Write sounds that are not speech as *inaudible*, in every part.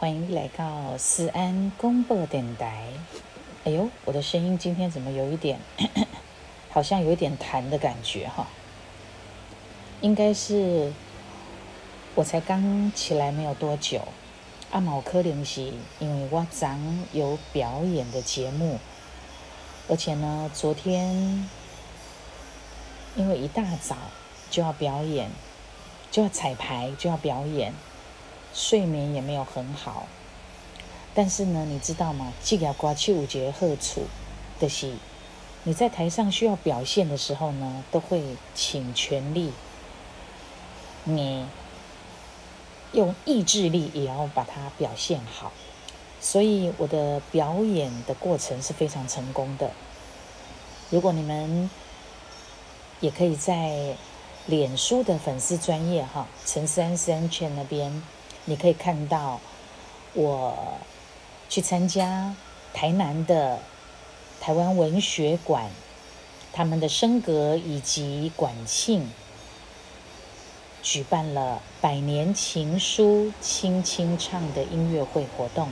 欢迎来到思安公播电台。哎呦，我的声音今天怎么有一点，*clears throat* 好像有一点痰的感觉哈？应该是我才刚起来没有多久。阿毛科林是因为我早有表演的节目，而且呢，昨天因为一大早就要表演，就要彩排，就要表演。睡眠也没有很好，但是呢，你知道吗？这个刮去五节贺处的是，你在台上需要表现的时候呢，都会请全力，你用意志力也要把它表现好。所以我的表演的过程是非常成功的。如果你们也可以在脸书的粉丝专业哈陈三三圈那边。你可以看到我去参加台南的台湾文学馆，他们的升格以及馆庆举办了百年情书轻轻唱的音乐会活动。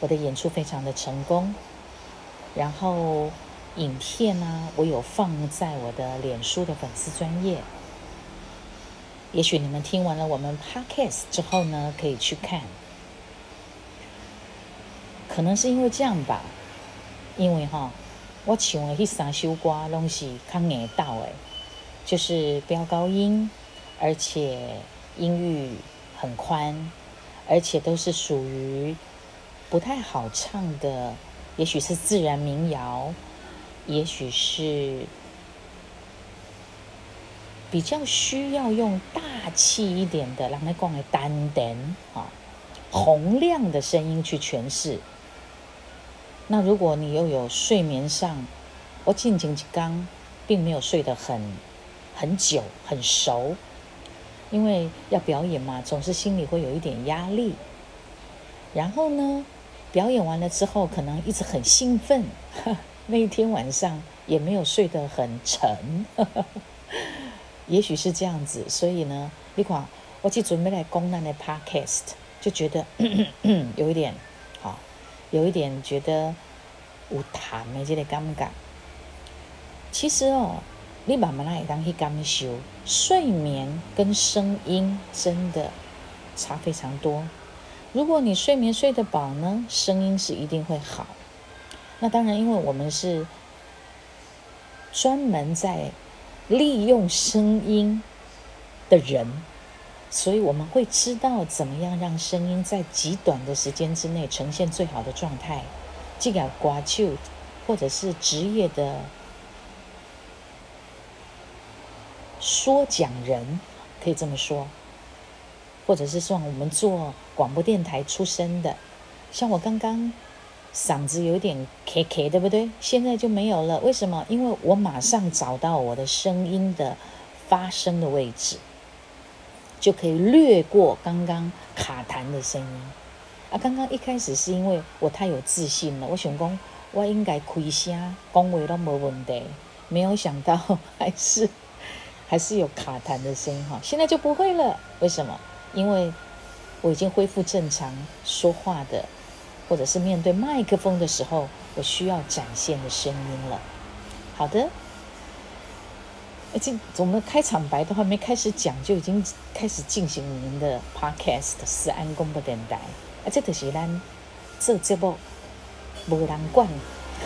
我的演出非常的成功，然后影片呢，我有放在我的脸书的粉丝专业。也许你们听完了我们 podcast 之后呢，可以去看。可能是因为这样吧，因为哈，我唱的那三首歌拢是较硬到诶，就是飙高音，而且音域很宽，而且都是属于不太好唱的，也许是自然民谣，也许是。比较需要用大气一点的，让它讲的单点啊，洪亮的声音去诠释。那如果你又有睡眠上，我静静刚并没有睡得很很久很熟，因为要表演嘛，总是心里会有一点压力。然后呢，表演完了之后，可能一直很兴奋，*laughs* 那一天晚上也没有睡得很沉。也许是这样子，所以呢，你看，我去准备来公难的 podcast，就觉得 *coughs* 有一点，好，有一点觉得有痰的这个感觉。其实哦，你慢慢来当去感受，睡眠跟声音真的差非常多。如果你睡眠睡得饱呢，声音是一定会好。那当然，因为我们是专门在。利用声音的人，所以我们会知道怎么样让声音在极短的时间之内呈现最好的状态。这个刮就或者是职业的说讲人，可以这么说，或者是说我们做广播电台出身的，像我刚刚。嗓子有点卡卡，对不对？现在就没有了。为什么？因为我马上找到我的声音的发声的位置，就可以略过刚刚卡痰的声音。啊，刚刚一开始是因为我太有自信了，我想讲我应该开声讲话都没问题，没有想到还是 *laughs* 还是有卡痰的声音哈。现在就不会了，为什么？因为我已经恢复正常说话的。或者是面对麦克风的时候，我需要展现的声音了。好的，而且我们开场白都还没开始讲，就已经开始进行我们的 podcast 四安公布电台。啊，这就是咱做节目无人管，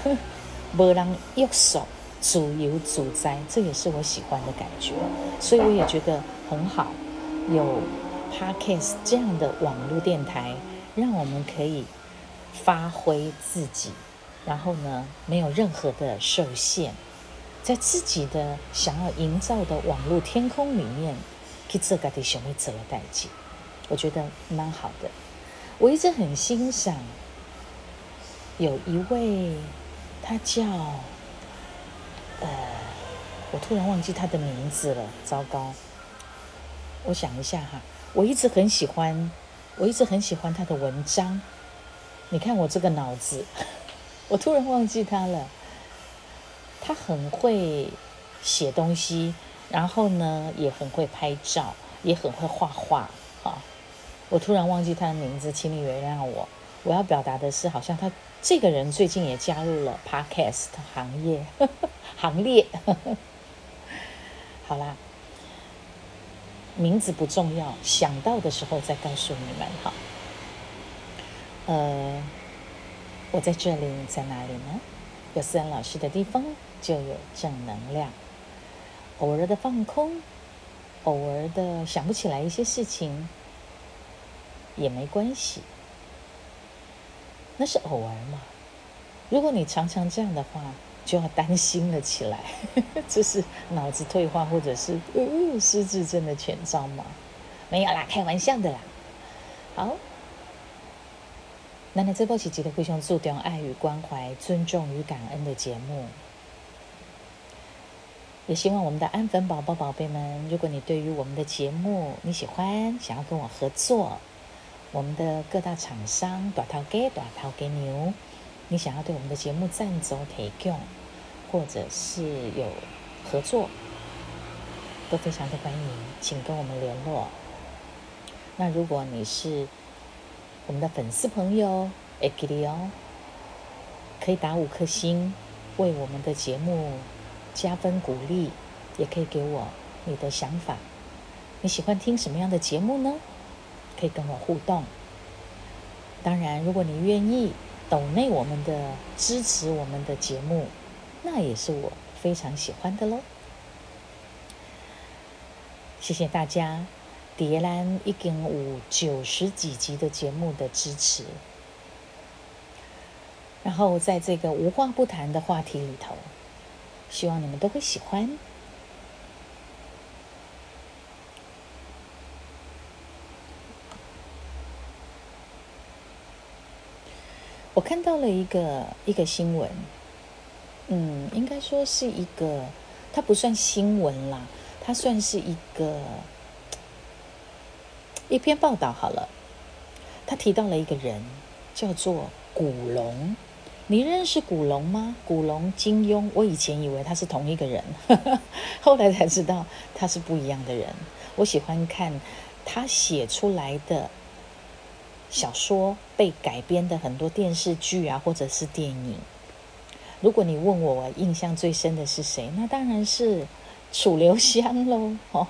*laughs* 无人约束，自由自在，这也是我喜欢的感觉。所以我也觉得很好，有 podcast 这样的网络电台，让我们可以。发挥自己，然后呢，没有任何的受限，在自己的想要营造的网络天空里面，去自个的什么做的代际，我觉得蛮好的。我一直很欣赏，有一位，他叫，呃，我突然忘记他的名字了，糟糕。我想一下哈，我一直很喜欢，我一直很喜欢他的文章。你看我这个脑子，*laughs* 我突然忘记他了。他很会写东西，然后呢也很会拍照，也很会画画。哈，我突然忘记他的名字，请你原谅我。我要表达的是，好像他这个人最近也加入了 Podcast 行业 *laughs* 行列。*laughs* 好啦，名字不重要，想到的时候再告诉你们哈。呃，我在这里，在哪里呢？有思恩老师的地方就有正能量。偶尔的放空，偶尔的想不起来一些事情，也没关系。那是偶尔嘛。如果你常常这样的话，就要担心了起来。*laughs* 这是脑子退化或者是呃失智症的前兆吗？没有啦，开玩笑的啦。好。奶奶这波是一个非常注重爱与关怀、尊重与感恩的节目，也希望我们的安粉宝宝、宝贝们，如果你对于我们的节目你喜欢，想要跟我合作，我们的各大厂商，短涛给短涛给牛，你想要对我们的节目赞助提供，或者是有合作，都非常的欢迎，请跟我们联络。那如果你是我们的粉丝朋友，艾，给力哦！可以打五颗星，为我们的节目加分鼓励，也可以给我你的想法。你喜欢听什么样的节目呢？可以跟我互动。当然，如果你愿意抖内我们的支持我们的节目，那也是我非常喜欢的喽。谢谢大家。蝶兰已经有九十几集的节目的支持，然后在这个无话不谈的话题里头，希望你们都会喜欢。我看到了一个一个新闻，嗯，应该说是一个，它不算新闻啦，它算是一个。一篇报道好了，他提到了一个人，叫做古龙。你认识古龙吗？古龙、金庸，我以前以为他是同一个人，*laughs* 后来才知道他是不一样的人。我喜欢看他写出来的小说被改编的很多电视剧啊，或者是电影。如果你问我印象最深的是谁，那当然是楚留香喽。哦。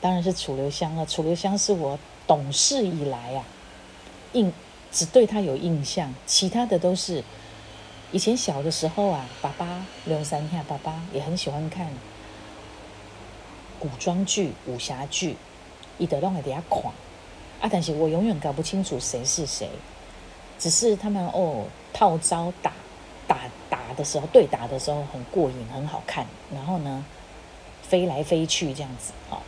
当然是楚留香了。楚留香是我懂事以来啊，印只对他有印象，其他的都是以前小的时候啊，爸爸刘三下，爸爸也很喜欢看古装剧、武侠剧，伊得让我底下狂啊。但是我永远搞不清楚谁是谁，只是他们哦套招打打打的时候，对打的时候很过瘾，很好看。然后呢，飞来飞去这样子啊。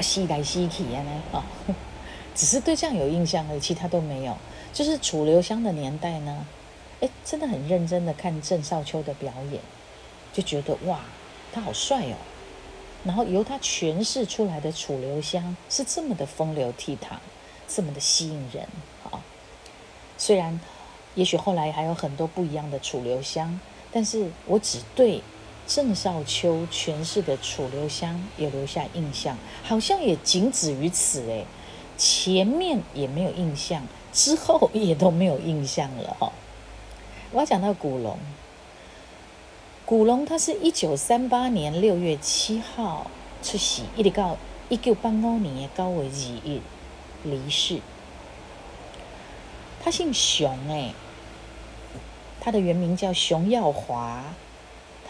吸来吸去啊，呢啊，*laughs* 只是对这样有印象而已，其他都没有。就是楚留香的年代呢，哎，真的很认真的看郑少秋的表演，就觉得哇，他好帅哦。然后由他诠释出来的楚留香是这么的风流倜傥，这么的吸引人啊。虽然也许后来还有很多不一样的楚留香，但是我只对。郑少秋诠释的楚留香有留下印象，好像也仅止于此诶，前面也没有印象，之后也都没有印象了哈。我要讲到古龙，古龙他是一九三八年六月七号出席，一直到一九八五年的高为二日离世。他姓熊诶，他的原名叫熊耀华。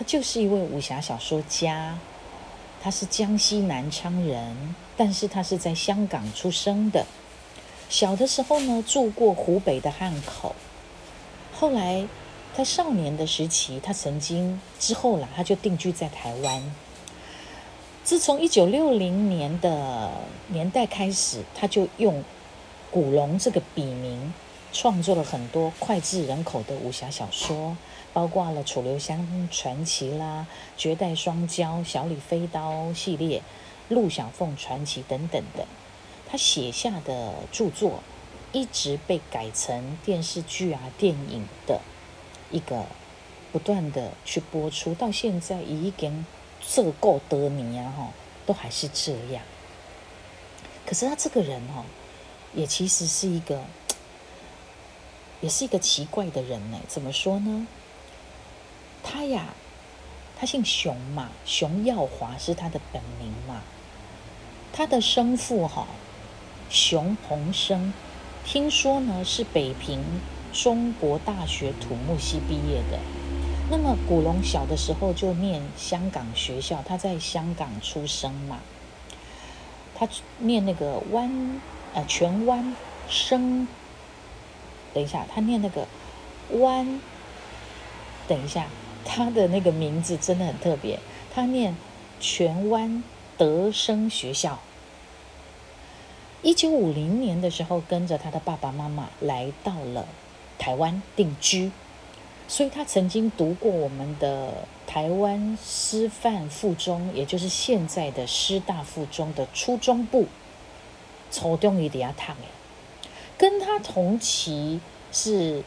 他就是一位武侠小说家，他是江西南昌人，但是他是在香港出生的。小的时候呢，住过湖北的汉口。后来，在少年的时期，他曾经之后啦，他就定居在台湾。自从一九六零年的年代开始，他就用古龙这个笔名，创作了很多脍炙人口的武侠小说。包括了《楚留香传奇》啦，《绝代双骄》《小李飞刀》系列，《陆小凤传奇》等等的，他写下的著作一直被改成电视剧啊、电影的一个不断的去播出，到现在已经这够多年啊，哈，都还是这样。可是他这个人哦，也其实是一个，也是一个奇怪的人呢。怎么说呢？他呀，他姓熊嘛，熊耀华是他的本名嘛。他的生父哈，熊鹏生，听说呢是北平中国大学土木系毕业的。那么古龙小的时候就念香港学校，他在香港出生嘛。他念那个湾呃荃湾生，等一下，他念那个湾，等一下，他的那个名字真的很特别，他念荃湾德生学校。一九五零年的时候，跟着他的爸爸妈妈来到了台湾定居。所以他曾经读过我们的台湾师范附中，也就是现在的师大附中的初中部，初中一定要烫诶。跟他同期是，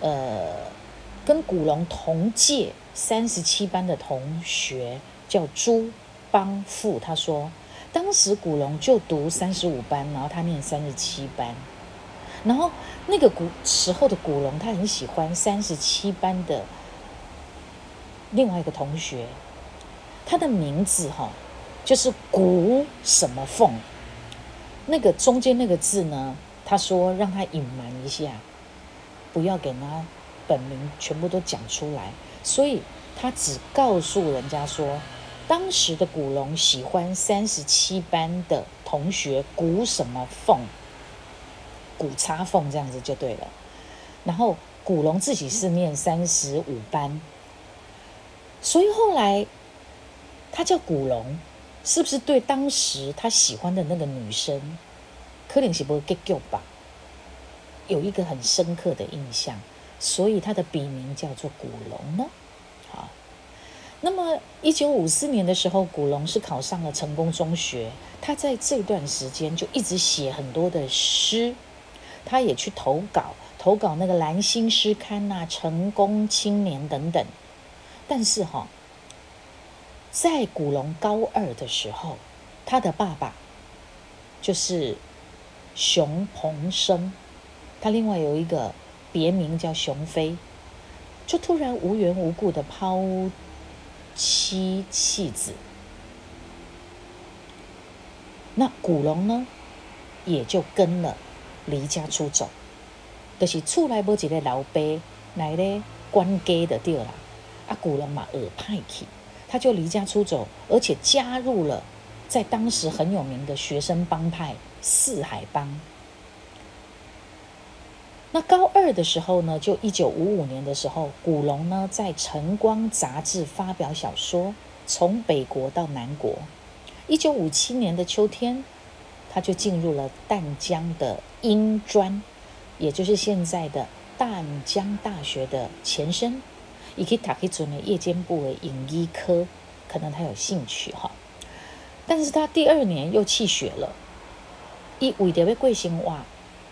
呃，跟古龙同届三十七班的同学叫朱邦富，他说当时古龙就读三十五班，然后他念三十七班。然后那个古时候的古龙，他很喜欢三十七班的另外一个同学，他的名字哈就是古什么凤，那个中间那个字呢，他说让他隐瞒一下，不要给他本名全部都讲出来，所以他只告诉人家说，当时的古龙喜欢三十七班的同学古什么凤。古插凤这样子就对了，然后古龙自己是念三十五班，所以后来他叫古龙，是不是对当时他喜欢的那个女生，柯林喜不 get 吧，有一个很深刻的印象，所以他的笔名叫做古龙呢？好，那么一九五四年的时候，古龙是考上了成功中学，他在这段时间就一直写很多的诗。他也去投稿，投稿那个《蓝星诗刊》呐，《成功青年》等等。但是哈，在古龙高二的时候，他的爸爸就是熊鹏生，他另外有一个别名叫熊飞，就突然无缘无故的抛妻弃子。那古龙呢，也就跟了。离家出走，就是厝内无一个老爸来咧管家的对啦。啊，古龙嘛耳派去，他就离家出走，而且加入了在当时很有名的学生帮派四海帮。那高二的时候呢，就一九五五年的时候，古龙呢在《晨光》杂志发表小说《从北国到南国》。一九五七年的秋天。他就进入了淡江的英专，也就是现在的淡江大学的前身，以及塔克准的夜间部的影医科，可能他有兴趣哈。但是他第二年又弃学了，一为的被贵姓哇，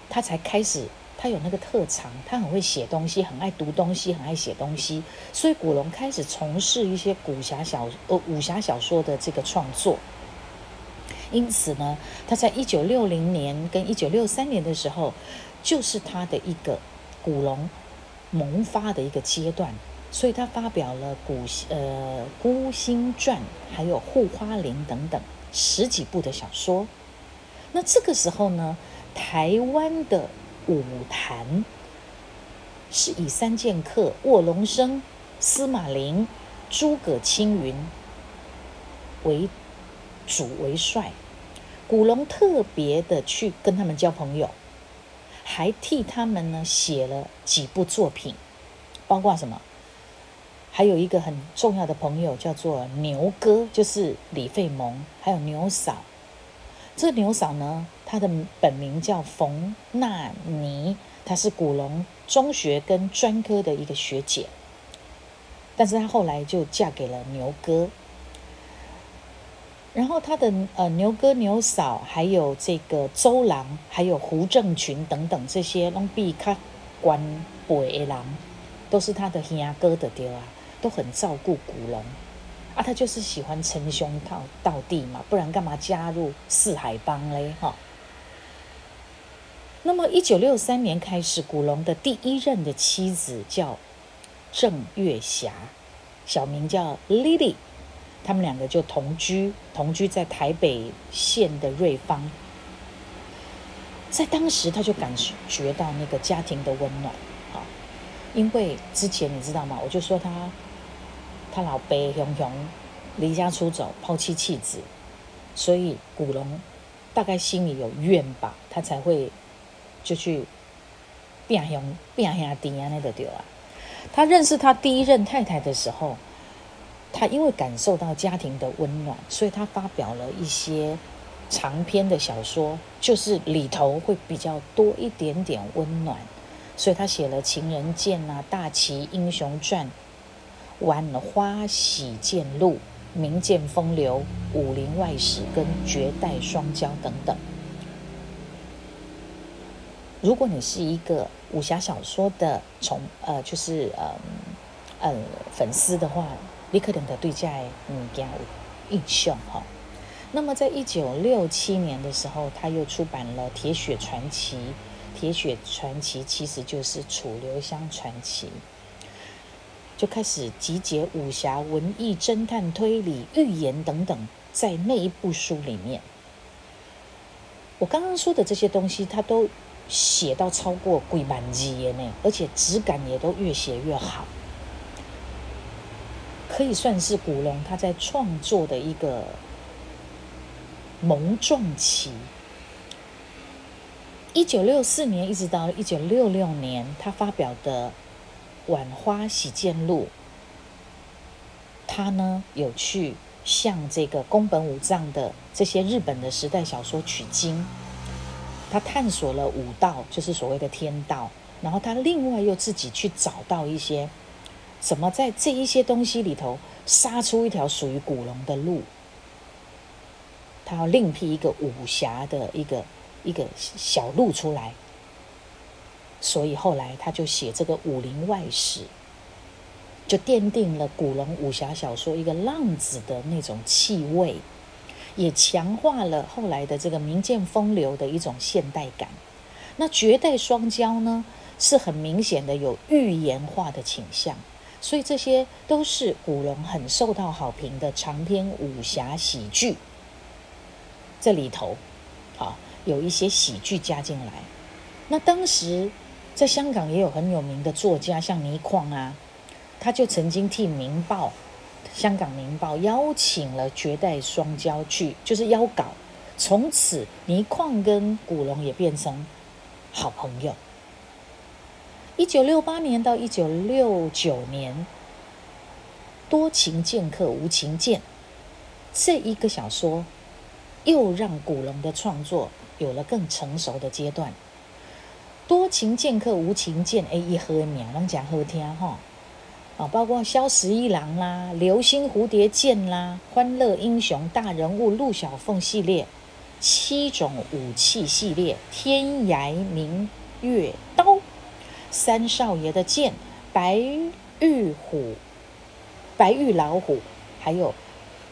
他才开始，他有那个特长，他很会写东西，很爱读东西，很爱写东西，所以古龙开始从事一些武侠小呃武侠小说的这个创作。因此呢，他在一九六零年跟一九六三年的时候，就是他的一个古龙萌发的一个阶段，所以他发表了《古呃孤星传》还有《护花林》等等十几部的小说。那这个时候呢，台湾的武坛是以三剑客卧龙生、司马林、诸葛青云为主为帅。古龙特别的去跟他们交朋友，还替他们呢写了几部作品，包括什么？还有一个很重要的朋友叫做牛哥，就是李费蒙，还有牛嫂。这牛嫂呢，他的本名叫冯纳尼，他是古龙中学跟专科的一个学姐，但是他后来就嫁给了牛哥。然后他的呃牛哥牛嫂，还有这个周郎，还有胡正群等等这些拢比他官北的郎，都是他的兄哥的爹啊，都很照顾古龙。啊，他就是喜欢称兄道道弟嘛，不然干嘛加入四海帮嘞？哈。那么，一九六三年开始，古龙的第一任的妻子叫郑月霞，小名叫 Lily，他们两个就同居，同居在台北县的瑞芳。在当时，他就感觉到那个家庭的温暖啊，因为之前你知道吗？我就说他，他老爸熊熊离家出走，抛妻弃子，所以古龙大概心里有怨吧，他才会就去变兄变兄弟啊，那个对啊。他认识他第一任太太的时候，他因为感受到家庭的温暖，所以他发表了一些。长篇的小说就是里头会比较多一点点温暖，所以他写了《情人剑》啊，《大旗英雄传》《晚花喜剑录》《名剑风流》《武林外史》跟《绝代双骄》等等。如果你是一个武侠小说的从呃，就是呃呃粉丝的话，你可能的对这物件有印象哈。那么，在一九六七年的时候，他又出版了《铁血传奇》。《铁血传奇》其实就是《楚留香传奇》，就开始集结武侠、文艺、侦探、推理、寓言等等，在那一部书里面。我刚刚说的这些东西，他都写到超过几万字呢，而且质感也都越写越好，可以算是古龙他在创作的一个。萌壮期，一九六四年一直到一九六六年，他发表的《晚花喜剑录》，他呢有去向这个宫本武藏的这些日本的时代小说取经，他探索了武道，就是所谓的天道，然后他另外又自己去找到一些，怎么在这一些东西里头杀出一条属于古龙的路。他要另辟一个武侠的一个一个小路出来，所以后来他就写这个《武林外史》，就奠定了古龙武侠小说一个浪子的那种气味，也强化了后来的这个民间风流的一种现代感。那绝代双骄呢，是很明显的有寓言化的倾向，所以这些都是古龙很受到好评的长篇武侠喜剧。这里头，好有一些喜剧加进来。那当时在香港也有很有名的作家，像倪匡啊，他就曾经替《明报》香港《明报》邀请了绝代双骄去，就是邀稿。从此，倪匡跟古龙也变成好朋友。一九六八年到一九六九年，多情剑客无情剑这一个小说。又让古龙的创作有了更成熟的阶段。多情剑客无情剑，哎，一喝名，人讲好听哈。啊，包括萧十一郎啦、流星蝴蝶剑啦、欢乐英雄大人物陆小凤系列、七种武器系列、天涯明月刀、三少爷的剑、白玉虎、白玉老虎，还有。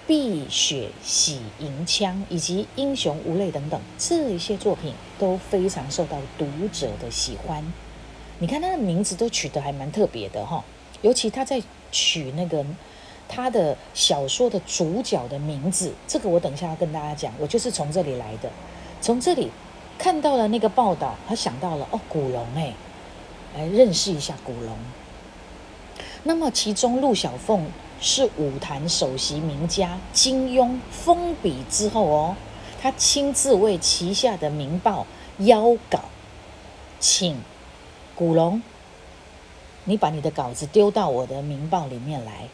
碧血洗银枪以及英雄无泪等等这一些作品都非常受到读者的喜欢。你看他的名字都取得还蛮特别的哈，尤其他在取那个他的小说的主角的名字，这个我等一下要跟大家讲，我就是从这里来的。从这里看到了那个报道，他想到了哦，古龙哎，来认识一下古龙。那么其中陆小凤。是武坛首席名家金庸封笔之后哦，他亲自为旗下的《明报》邀稿，请古龙，你把你的稿子丢到我的《明报》里面来。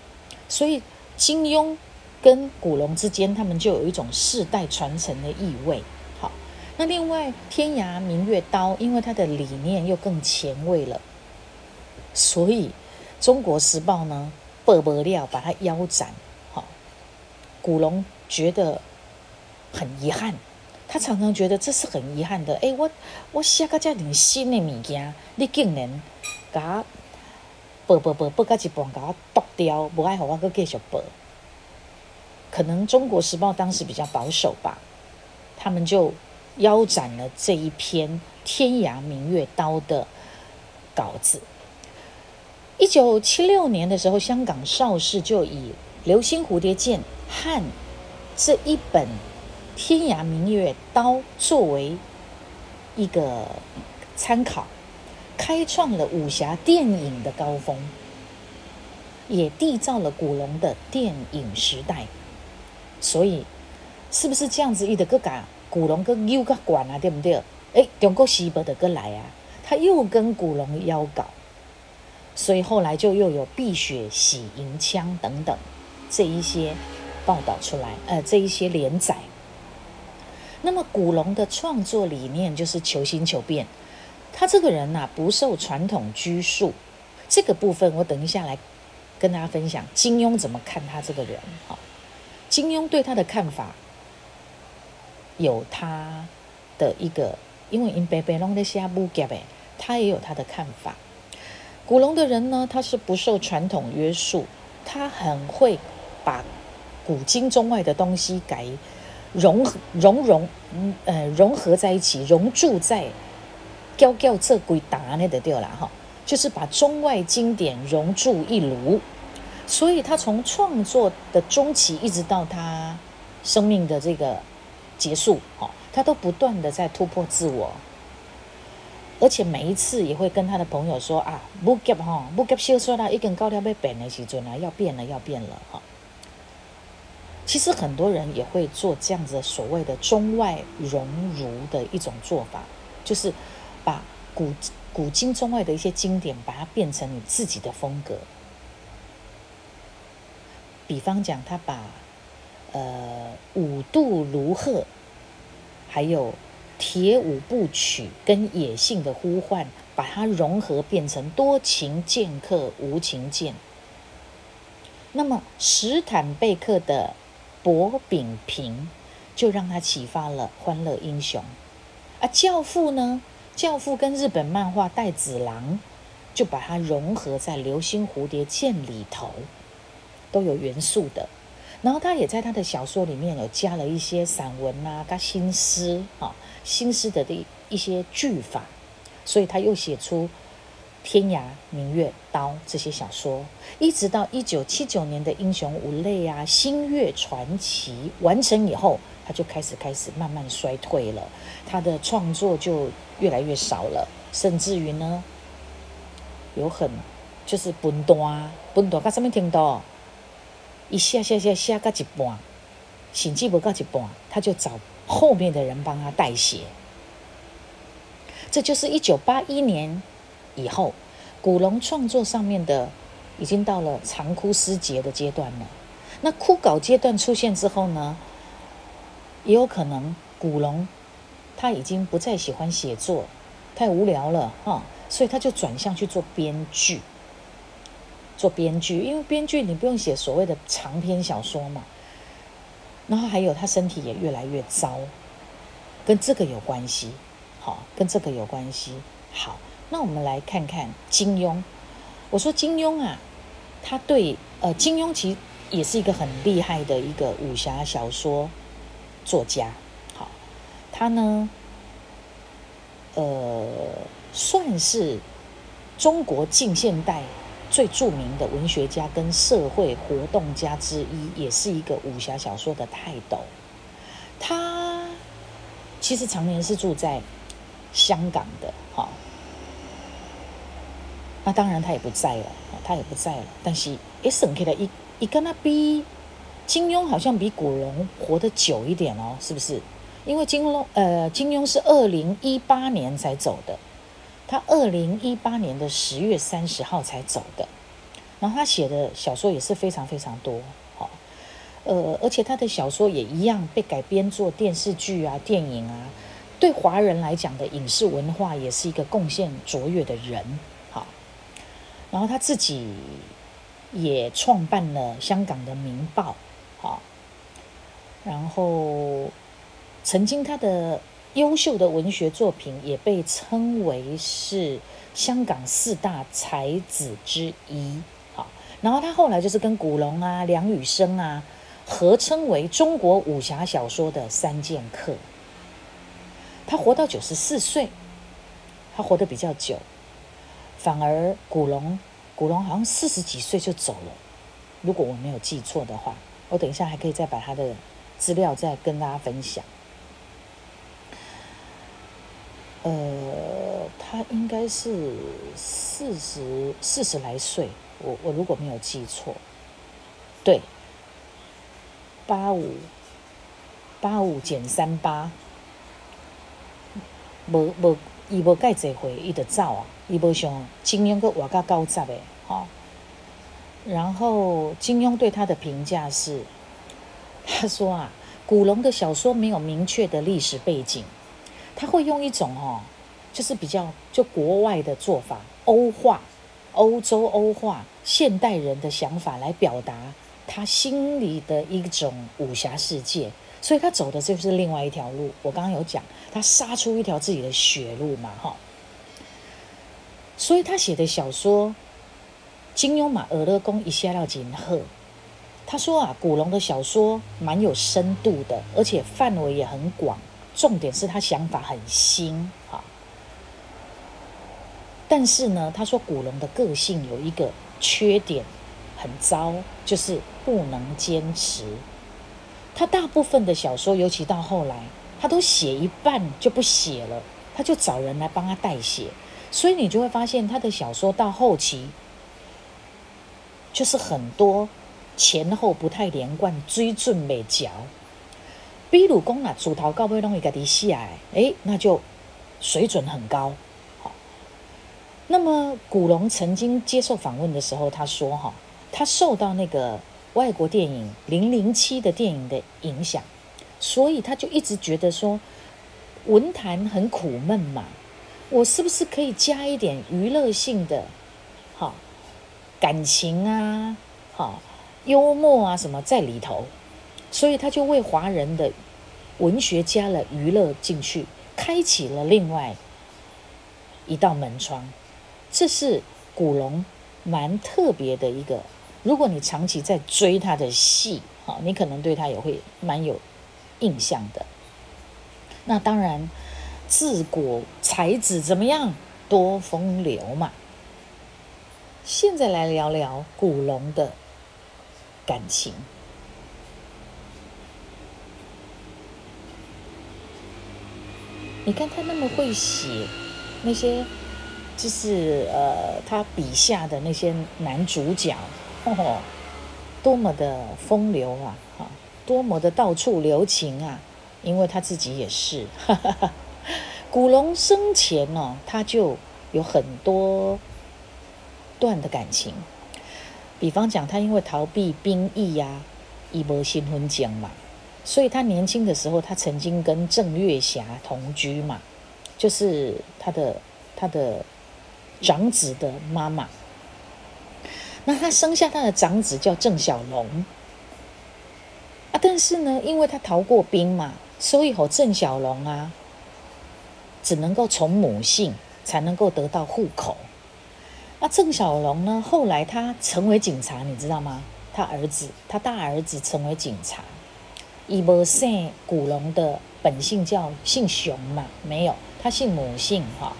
所以金庸跟古龙之间，他们就有一种世代传承的意味。好，那另外《天涯明月刀》，因为它的理念又更前卫了，所以《中国时报》呢。不不料把他腰斩，好，古龙觉得很遗憾，他常常觉得这是很遗憾的。哎，我我写个这样新的物件，你竟然甲不不不不，甲一半甲我剁掉，不爱和我搁继续播。可能《中国时报》当时比较保守吧，他们就腰斩了这一篇《天涯明月刀》的稿子。一九七六年的时候，香港邵氏就以《流星蝴蝶剑》和这一本《天涯明月刀》作为一个参考，开创了武侠电影的高峰，也缔造了古龙的电影时代。所以，是不是这样子？一的个讲古龙跟又个管啊，对不对？哎，中国西北的个来啊，他又跟古龙邀稿，所以后来就又有《碧血洗银枪》等等这一些报道出来，呃，这一些连载。那么古龙的创作理念就是求新求变，他这个人呐不受传统拘束，这个部分我等一下来跟大家分享。金庸怎么看他这个人？哈。金庸对他的看法有他的一个，因为因白白龙的下部夹呗，他也有他的看法。古龙的人呢，他是不受传统约束，他很会把古今中外的东西改融融融嗯呃融合在一起，融铸在雕雕这鬼打那的掉了哈，就是把中外经典融铸一炉。所以他从创作的中期一直到他生命的这个结束，哦，他都不断的在突破自我，而且每一次也会跟他的朋友说啊，不急哈，不急，小说啦，一根高粱被变的时阵啊，要变了，要变了哈。其实很多人也会做这样子所谓的中外融儒的一种做法，就是古古今中外的一些经典，把它变成你自己的风格。比方讲，他把呃五度如鹤，还有铁五部曲跟野性的呼唤，把它融合变成多情剑客无情剑。那么史坦贝克的薄饼平，就让他启发了欢乐英雄。啊，教父呢？教父跟日本漫画带子郎，就把它融合在流星蝴蝶剑里头。都有元素的，然后他也在他的小说里面有加了一些散文啊，加新诗啊，新诗的的一些句法，所以他又写出《天涯明月刀》这些小说，一直到一九七九年的《英雄无泪》啊，《星月传奇》完成以后，他就开始开始慢慢衰退了，他的创作就越来越少了，甚至于呢，有很就是分段，分段，看上面听到。一下下下下到一半，甚至不到一半，他就找后面的人帮他代写。这就是一九八一年以后，古龙创作上面的已经到了长枯思竭的阶段了。那枯槁阶段出现之后呢，也有可能古龙他已经不再喜欢写作，太无聊了哈，所以他就转向去做编剧。做编剧，因为编剧你不用写所谓的长篇小说嘛。然后还有他身体也越来越糟，跟这个有关系。好，跟这个有关系。好，那我们来看看金庸。我说金庸啊，他对呃，金庸其实也是一个很厉害的一个武侠小说作家。他呢，呃，算是中国近现代。最著名的文学家跟社会活动家之一，也是一个武侠小说的泰斗。他其实常年是住在香港的，哈。那当然他也不在了，他也不在了。但是也省开了一一跟他比，金庸好像比古龙活得久一点哦，是不是？因为金庸呃，金庸是二零一八年才走的。他二零一八年的十月三十号才走的，然后他写的小说也是非常非常多，好，呃，而且他的小说也一样被改编做电视剧啊、电影啊，对华人来讲的影视文化也是一个贡献卓越的人，好，然后他自己也创办了香港的《明报》，好，然后曾经他的。优秀的文学作品也被称为是香港四大才子之一。好，然后他后来就是跟古龙啊、梁羽生啊，合称为中国武侠小说的三剑客。他活到九十四岁，他活得比较久，反而古龙，古龙好像四十几岁就走了，如果我没有记错的话，我等一下还可以再把他的资料再跟大家分享。呃，他应该是四十四十来岁，我我如果没有记错，对，八五八五减三八。无无，伊无介济回，伊就走啊！伊无像金庸个活到九十的吼。然后金庸对他的评价是，他说啊，古龙的小说没有明确的历史背景，他会用一种哦，就是比较就国外的做法，欧化、欧洲欧化、现代人的想法来表达他心里的一种武侠世界。所以他走的就是另外一条路。我刚刚有讲，他杀出一条自己的血路嘛，哈。所以他写的小说，金庸嘛，耳乐公一下要金鹤。他说啊，古龙的小说蛮有深度的，而且范围也很广，重点是他想法很新，哈。但是呢，他说古龙的个性有一个缺点，很糟，就是不能坚持。他大部分的小说，尤其到后来，他都写一半就不写了，他就找人来帮他代写，所以你就会发现他的小说到后期，就是很多前后不太连贯，追准美嚼。比如讲啊，主头高尾拢会家己写来，诶，那就水准很高。好，那么古龙曾经接受访问的时候，他说：“哈，他受到那个。”外国电影《零零七》的电影的影响，所以他就一直觉得说，文坛很苦闷嘛，我是不是可以加一点娱乐性的，好感情啊，好幽默啊什么在里头，所以他就为华人的文学加了娱乐进去，开启了另外一道门窗，这是古龙蛮特别的一个。如果你长期在追他的戏，好，你可能对他也会蛮有印象的。那当然，治国才子怎么样？多风流嘛。现在来聊聊古龙的感情。你看他那么会写那些，就是呃，他笔下的那些男主角。哦，多么的风流啊！哈，多么的到处留情啊！因为他自己也是。古龙生前呢，他就有很多段的感情。比方讲，他因为逃避兵役呀，一波新婚讲嘛，所以他年轻的时候，他曾经跟郑月霞同居嘛，就是他的他的长子的妈妈。那他生下他的长子叫郑小龙啊，但是呢，因为他逃过兵嘛，所以吼郑小龙啊，只能够从母姓才能够得到户口。那郑小龙呢，后来他成为警察，你知道吗？他儿子，他大儿子成为警察，伊无姓古龙的本姓叫姓熊嘛，没有，他姓母姓哈。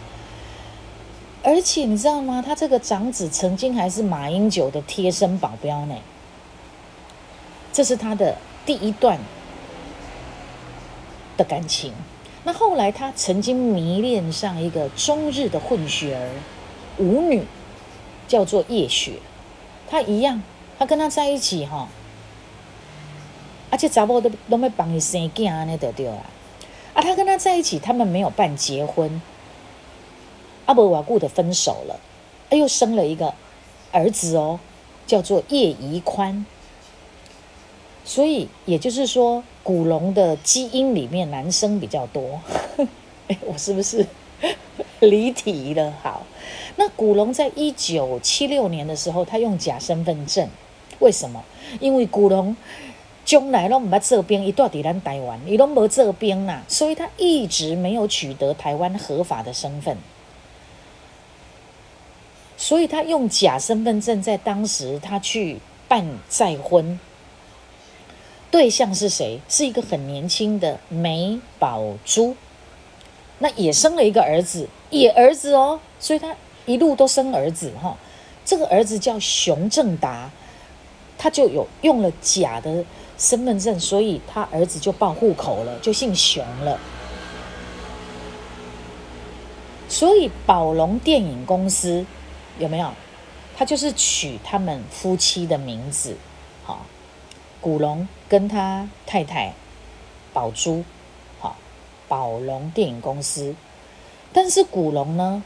而且你知道吗？他这个长子曾经还是马英九的贴身保镖呢。这是他的第一段的感情。那后来他曾经迷恋上一个中日的混血儿舞女，叫做叶雪。他一样，他跟他在一起哈，而且查某都都没帮你生囝安尼得对啊。啊，他跟他在一起，他们没有办结婚。阿伯瓦固的分手了，又生了一个儿子哦，叫做叶宜宽。所以也就是说，古龙的基因里面男生比较多。*laughs* 哎，我是不是离题了？好，那古龙在一九七六年的时候，他用假身份证，为什么？因为古龙将来拢唔捌做兵，伊住伫咱台湾，伊拢无做兵啦，所以他一直没有取得台湾合法的身份。所以他用假身份证，在当时他去办再婚，对象是谁？是一个很年轻的美宝珠，那也生了一个儿子，也儿子哦，所以他一路都生儿子哈。这个儿子叫熊正达，他就有用了假的身份证，所以他儿子就报户口了，就姓熊了。所以宝龙电影公司有没有？他就是取他们夫妻的名字，好，古龙跟他太太宝珠，好，宝龙电影公司。但是古龙呢，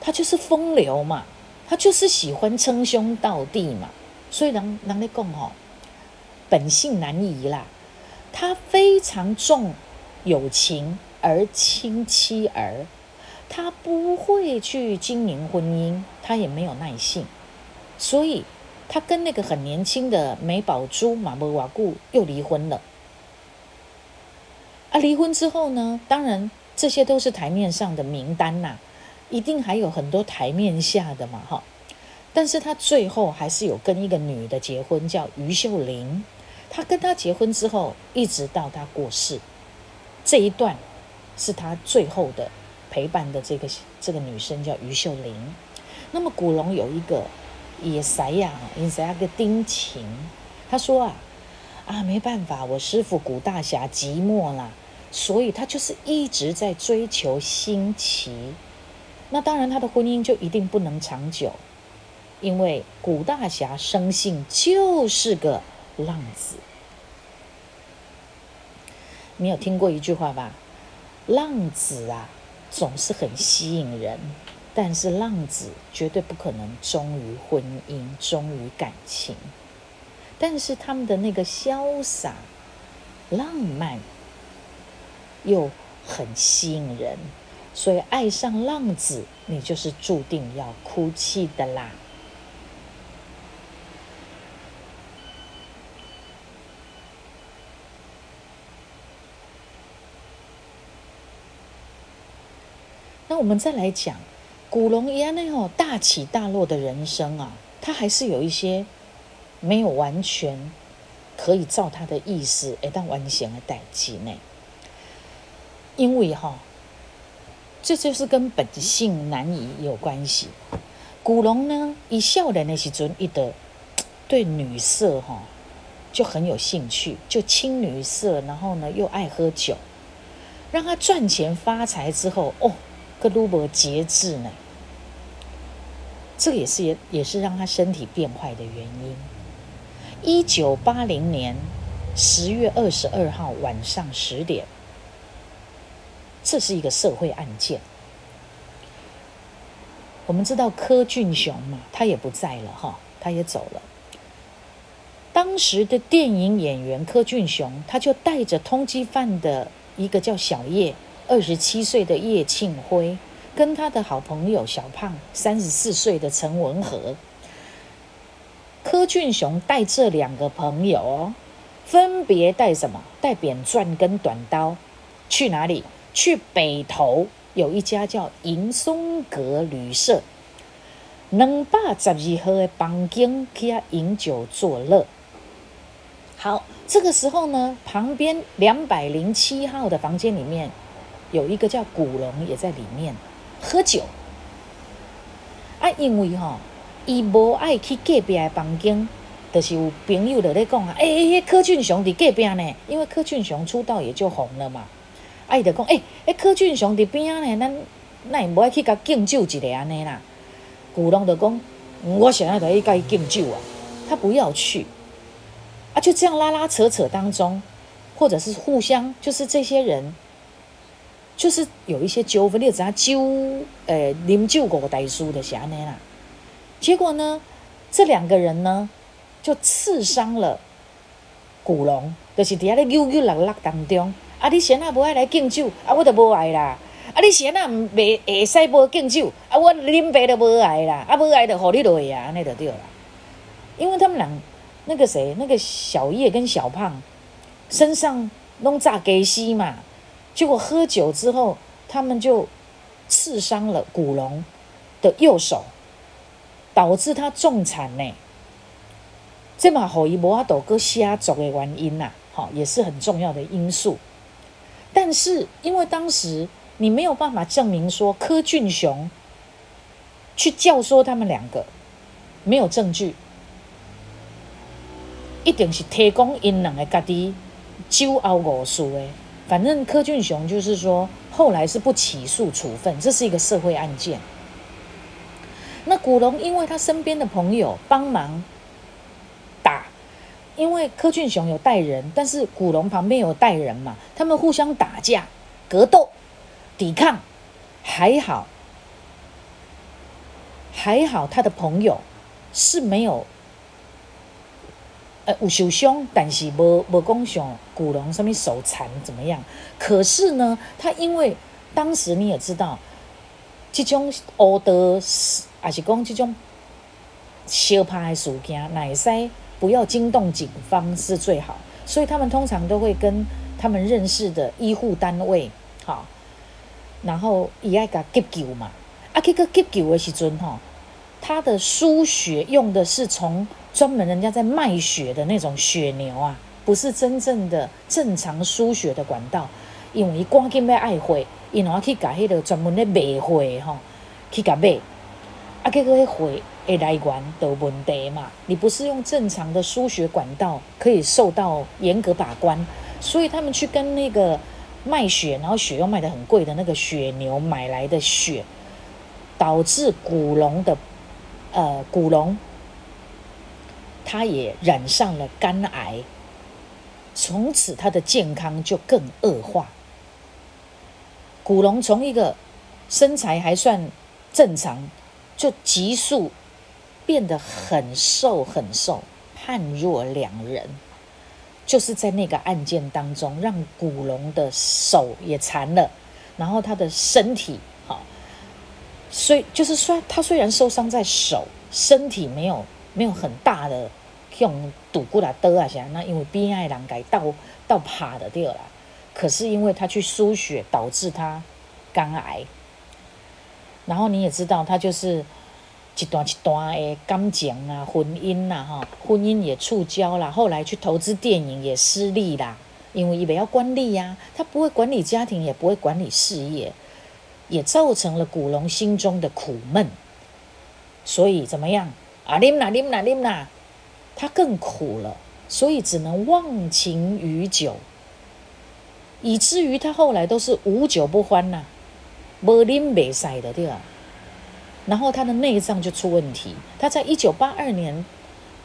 他就是风流嘛，他就是喜欢称兄道弟嘛，所以人人咧讲吼，本性难移啦，他非常重友情。而亲妻儿，他不会去经营婚姻，他也没有耐性，所以他跟那个很年轻的美宝珠马布瓦固又离婚了。啊，离婚之后呢，当然这些都是台面上的名单呐，一定还有很多台面下的嘛，哈。但是他最后还是有跟一个女的结婚，叫于秀玲。他跟她结婚之后，一直到他过世这一段。是他最后的陪伴的这个这个女生叫于秀玲。那么古龙有一个也塞呀，也塞个丁晴。他说啊啊没办法，我师傅古大侠寂寞啦，所以他就是一直在追求新奇。那当然他的婚姻就一定不能长久，因为古大侠生性就是个浪子。你有听过一句话吧？浪子啊，总是很吸引人，但是浪子绝对不可能忠于婚姻、忠于感情。但是他们的那个潇洒、浪漫又很吸引人，所以爱上浪子，你就是注定要哭泣的啦。我们再来讲古龙一样那种大起大落的人生啊，他还是有一些没有完全可以照他的意思而当完成的代际呢。因为哈，这就是跟本性难移有关系。古龙呢，以少年的时阵，一的对女色哈就很有兴趣，就亲女色，然后呢又爱喝酒，让他赚钱发财之后哦。个卢伯节制呢，这个也是也也是让他身体变坏的原因。一九八零年十月二十二号晚上十点，这是一个社会案件。我们知道柯俊雄嘛，他也不在了哈，他也走了。当时的电影演员柯俊雄，他就带着通缉犯的一个叫小叶。二十七岁的叶庆辉跟他的好朋友小胖，三十四岁的陈文和，柯俊雄带这两个朋友，分别带什么？带扁钻跟短刀，去哪里？去北投有一家叫银松阁旅社，两百十二号的房间去啊饮酒作乐。好，这个时候呢，旁边两百零七号的房间里面。有一个叫古龙也在里面喝酒，啊，因为哈，伊无爱去隔壁的房间，就是有朋友在咧讲啊，哎哎，柯俊雄伫隔壁呢，因为柯俊雄出道也就红了嘛，啊，伊就讲，哎哎，柯俊雄伫边啊呢，咱咱也无爱去甲敬酒一个安尼啦。古龙就讲，我想要去甲伊敬酒啊，他不要去，啊，就这样拉拉扯扯当中，或者是互相，就是这些人。就是有一些纠纷，你知影酒，诶，啉酒过大叔的是安尼啦。结果呢，这两个人呢，就刺伤了古龙，就是伫遐咧扭扭勒勒当中。啊，你先啊无爱来敬酒，啊，我就无爱啦。啊，你先啊袂会使无敬酒，啊，我啉白都无爱啦。啊，无爱就互你落去啊，安尼就对啦。因为他们俩那个谁，那个小叶跟小胖身上拢炸鸡丝嘛。结果喝酒之后，他们就刺伤了古龙的右手，导致他重残呢。这嘛好伊无阿斗哥下走的原因呐，好也是很重要的因素。但是因为当时你没有办法证明说柯俊雄去教唆他们两个，没有证据，一定是提供因两个家己酒后误事的。反正柯俊雄就是说，后来是不起诉处分，这是一个社会案件。那古龙因为他身边的朋友帮忙打，因为柯俊雄有带人，但是古龙旁边有带人嘛，他们互相打架、格斗、抵抗，还好，还好他的朋友是没有。呃，有受伤，但是无无讲上古龙上面手残怎么样？可是呢，他因为当时你也知道，这种恶德是，还是讲这种小怕的事件，乃使不要惊动警方是最好。所以他们通常都会跟他们认识的医护单位，好，然后伊爱甲急救嘛。啊，去个急救的时阵吼，他的输血用的是从。专门人家在卖血的那种血牛啊，不是真正的正常输血的管道，因为赶紧要爱血，因为去搞迄个专门咧卖血吼，去甲卖，啊，结果迄血的来源有问题嘛，你不是用正常的输血管道可以受到严格把关，所以他们去跟那个卖血，然后血又卖的很贵的那个血牛买来的血，导致古龙的呃古龙。他也染上了肝癌，从此他的健康就更恶化。古龙从一个身材还算正常，就急速变得很瘦很瘦，判若两人。就是在那个案件当中，让古龙的手也残了，然后他的身体，好，虽就是虽他虽然受伤在手，身体没有没有很大的。用堵过来得啊啥？那因为边爱人改倒倒趴的掉了，可是因为他去输血，导致他肝癌。然后你也知道，他就是一段一段的感情啊，婚姻呐，哈，婚姻也触礁了。后来去投资电影也失利啦，因为以为要管理呀，他不会管理家庭，也不会管理事业，也造成了古龙心中的苦闷。所以怎么样啊？啉啦啉啦啉啦！他更苦了，所以只能忘情于酒，以至于他后来都是无酒不欢呐，无啉未使的对吧？然后他的内脏就出问题，他在一九八二年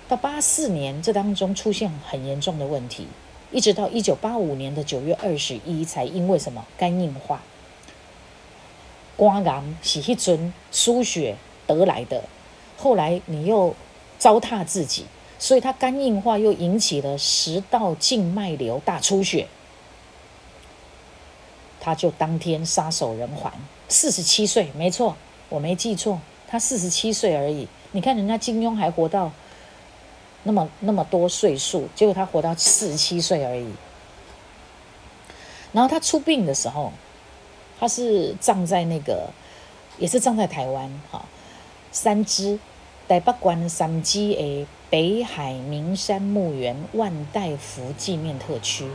到八四年这当中出现很严重的问题，一直到一九八五年的九月二十一才因为什么肝硬化，肝癌是一尊输血得来的，后来你又糟蹋自己。所以他肝硬化又引起了食道静脉瘤大出血，他就当天撒手人寰，四十七岁，没错，我没记错，他四十七岁而已。你看人家金庸还活到那么那么多岁数，结果他活到四十七岁而已。然后他出殡的时候，他是葬在那个，也是葬在台湾，哈，三支台北关三支诶。北海名山墓园万代福纪念特区，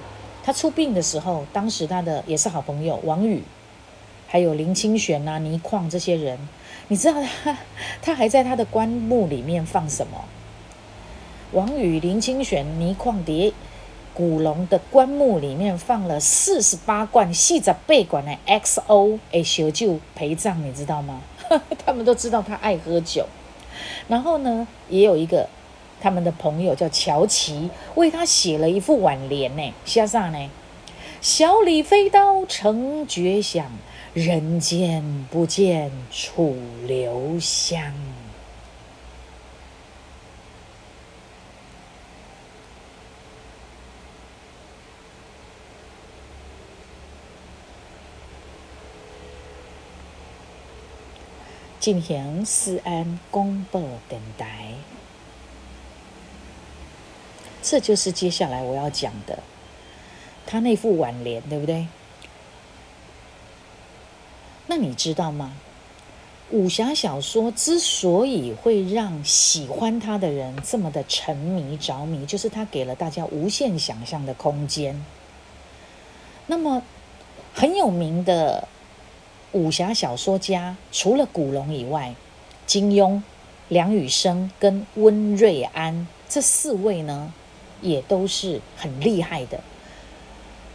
他出殡的时候，当时他的也是好朋友王宇，还有林清玄呐、倪匡这些人，你知道他他还在他的棺木里面放什么？王宇、林清玄、倪匡叠古龙的棺木里面放了四十八罐细着背管的 XO 诶小酒陪葬，你知道吗？*laughs* 他们都知道他爱喝酒，然后呢，也有一个。他们的朋友叫乔琪，为他写了一副挽联呢，写啥呢？小李飞刀成绝响，人间不见楚留香。进行思安公播电台。这就是接下来我要讲的，他那副挽联，对不对？那你知道吗？武侠小说之所以会让喜欢他的人这么的沉迷着迷，就是他给了大家无限想象的空间。那么很有名的武侠小说家，除了古龙以外，金庸、梁羽生跟温瑞安这四位呢，也都是很厉害的，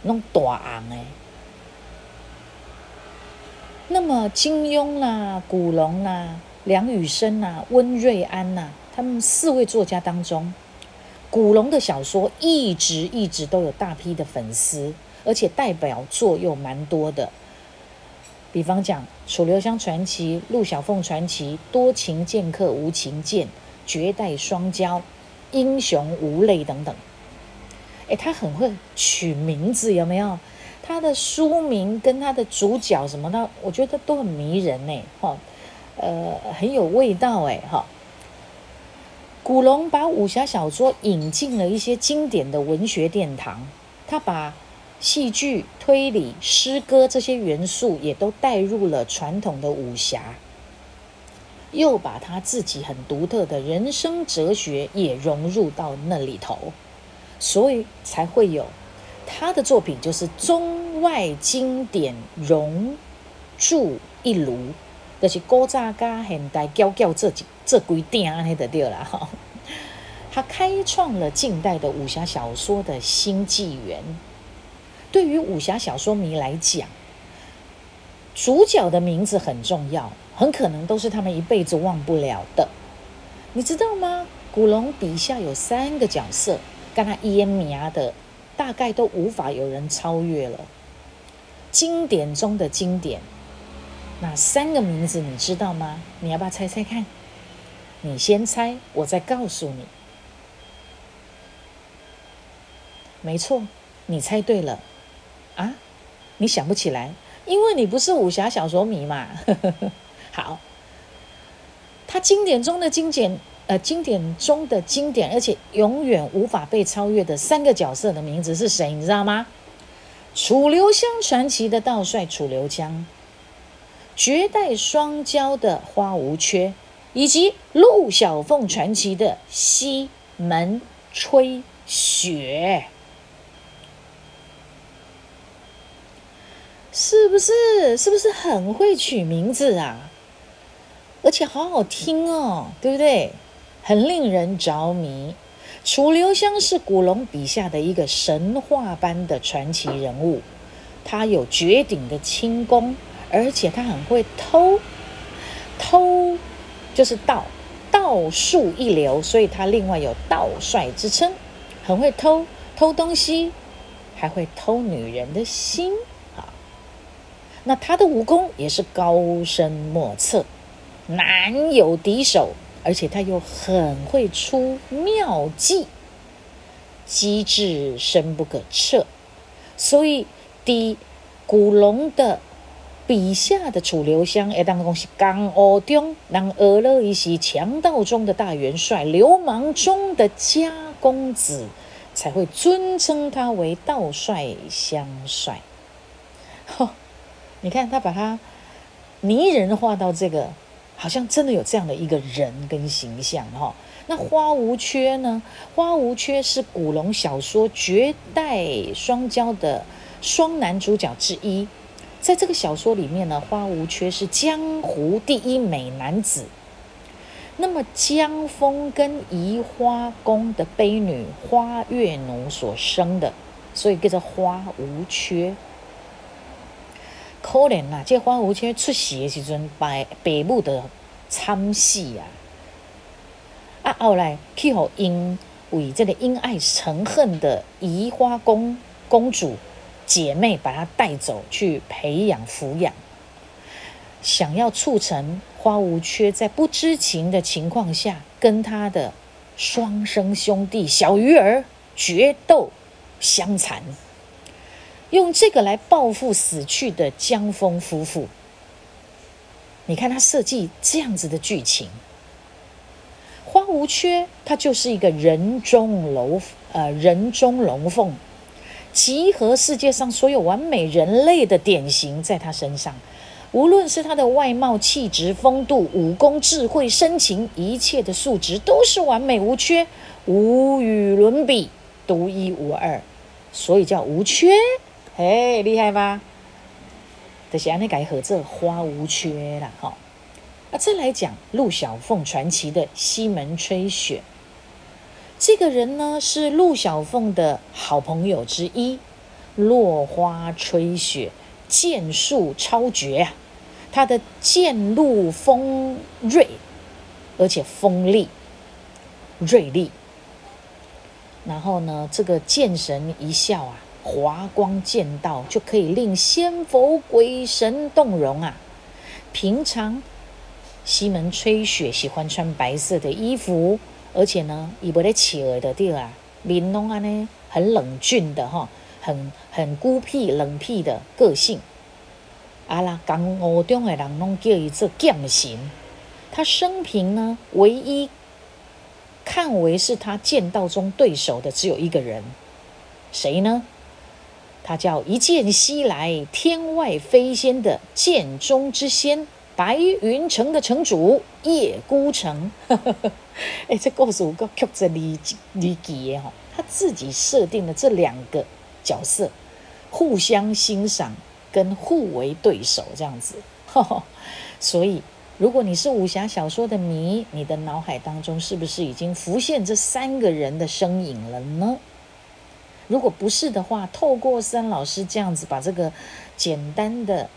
那种大昂哎。那么金庸啦、古龙啦、梁羽生啦、温瑞安呐，他们四位作家当中，古龙的小说一直一直都有大批的粉丝，而且代表作又蛮多的。比方讲《楚留香传奇》《陆小凤传奇》《多情剑客无情剑》《绝代双骄》《英雄无泪》等等。哎，他很会取名字，有没有？他的书名跟他的主角什么的，我觉得都很迷人呢，哈，呃，很有味道哎，哈。古龙把武侠小说引进了一些经典的文学殿堂，他把戏剧、推理、诗歌这些元素也都带入了传统的武侠，又把他自己很独特的人生哲学也融入到那里头，所以才会有。他的作品就是中外经典融铸一炉，就是古早加现代交交这几这几点安尼就对了哈。他开创了近代的武侠小说的新纪元。对于武侠小说迷来讲，主角的名字很重要，很可能都是他们一辈子忘不了的。你知道吗？古龙笔下有三个角色，跟他烟名的。大概都无法有人超越了，经典中的经典。那三个名字你知道吗？你要不要猜猜看？你先猜，我再告诉你。没错，你猜对了。啊？你想不起来，因为你不是武侠小说迷嘛。好，他经典中的经典。呃，经典中的经典，而且永远无法被超越的三个角色的名字是谁？你知道吗？楚留香传奇的道帅楚留香，绝代双骄的花无缺，以及陆小凤传奇的西门吹雪，是不是？是不是很会取名字啊？而且好好听哦，对不对？很令人着迷。楚留香是古龙笔下的一个神话般的传奇人物，他有绝顶的轻功，而且他很会偷，偷就是道，道术一流，所以他另外有道帅之称，很会偷偷东西，还会偷女人的心啊。那他的武功也是高深莫测，难有敌手。而且他又很会出妙计，机智深不可测。所以，第古龙的笔下的楚留香，也当讲是江湖中让俄勒一席强盗中的大元帅，流氓中的家公子，才会尊称他为道帅香帅。哈，你看他把他拟人化到这个。好像真的有这样的一个人跟形象哈。那花无缺呢？花无缺是古龙小说绝代双骄的双男主角之一。在这个小说里面呢，花无缺是江湖第一美男子。那么江枫跟移花宫的悲女花月奴所生的，所以叫做花无缺。可怜呐！这花无缺出世的时阵，白白母的惨死啊！啊，后来去互因为这个因爱成恨的移花宫公主姐妹把她带走去培养抚养，想要促成花无缺在不知情的情况下跟他的双生兄弟小鱼儿决斗相残。用这个来报复死去的江峰夫妇。你看他设计这样子的剧情，花无缺他就是一个人中龙呃人中龙凤，集合世界上所有完美人类的典型在他身上，无论是他的外貌、气质、风度、武功、智慧、深情，一切的素质都是完美无缺，无与伦比，独一无二，所以叫无缺。嘿，厉害吧？就是安尼改合这花无缺啦，哈。啊，再来讲陆小凤传奇的西门吹雪，这个人呢是陆小凤的好朋友之一，落花吹雪，剑术超绝啊！他的剑路锋锐，而且锋利、锐利。然后呢，这个剑神一笑啊，华光剑道就可以令仙佛鬼神动容啊！平常西门吹雪喜欢穿白色的衣服，而且呢，伊不得企鹅的地啊，面容啊呢很冷峻的哈，很很孤僻冷僻的个性。啊啦，江湖中的人拢叫伊做剑神。他生平呢，唯一看为是他剑道中对手的只有一个人，谁呢？他叫一剑西来天外飞仙的剑中之仙，白云城的城主叶孤城。*laughs* 哎，这故事够曲折离离奇哈！他自己设定的这两个角色，互相欣赏。跟互为对手这样子，*laughs* 所以如果你是武侠小说的迷，你的脑海当中是不是已经浮现这三个人的身影了呢？如果不是的话，透过三老师这样子把这个简单的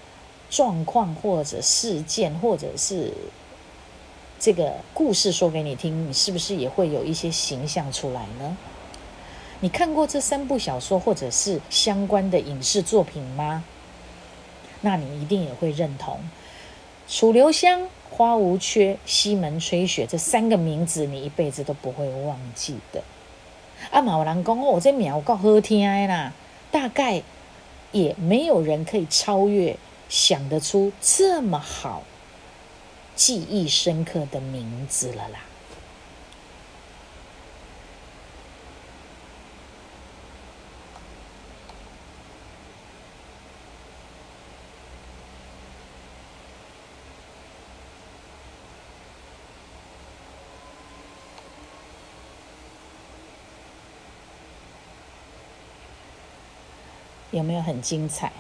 状况或者事件或者是这个故事说给你听，你是不是也会有一些形象出来呢？你看过这三部小说或者是相关的影视作品吗？那你一定也会认同，楚留香、花无缺、西门吹雪这三个名字，你一辈子都不会忘记的。啊，马兰公哦，这名够好听的啦，大概也没有人可以超越，想得出这么好、记忆深刻的名字了啦。有没有很精彩？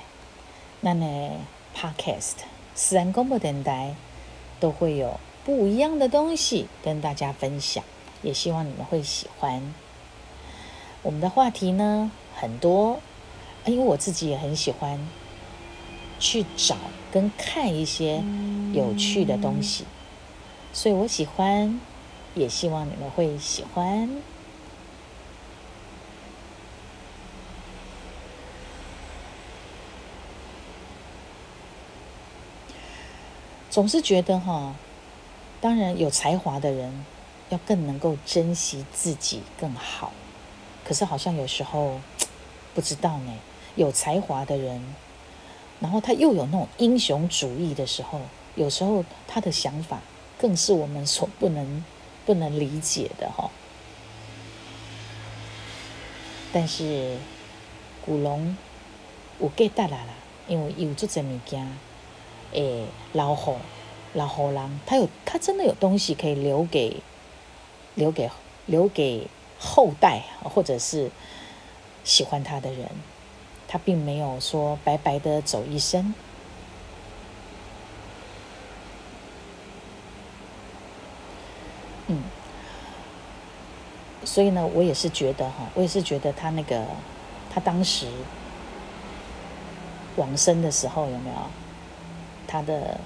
那呢？Podcast 私人公播电台都会有不一样的东西跟大家分享，也希望你们会喜欢。我们的话题呢很多，因为我自己也很喜欢去找跟看一些有趣的东西，所以我喜欢，也希望你们会喜欢。总是觉得哈，当然有才华的人要更能够珍惜自己更好。可是好像有时候 *tsk* 不知道呢，有才华的人，然后他又有那种英雄主义的时候，有时候他的想法更是我们所不能 *laughs* 不能理解的哈。但是古龙有给带来了，因为有这些物件。诶，老虎，老虎狼，他有，他真的有东西可以留给，留给，留给后代，或者是喜欢他的人，他并没有说白白的走一生。嗯，所以呢，我也是觉得哈，我也是觉得他那个，他当时往生的时候有没有？他的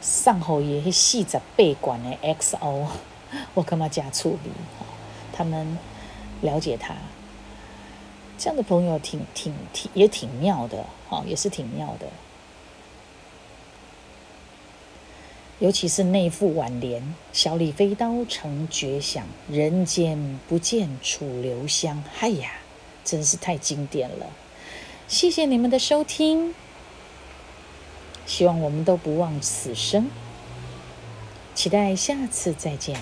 上后也是四十八管的 XO，*laughs* 我干嘛加处理？他们了解他这样的朋友，挺挺挺也挺妙的，哈，也是挺妙的。尤其是那副挽联：“小李飞刀成绝响，人间不见楚留香。”哎呀，真是太经典了！谢谢你们的收听。希望我们都不忘此生，期待下次再见。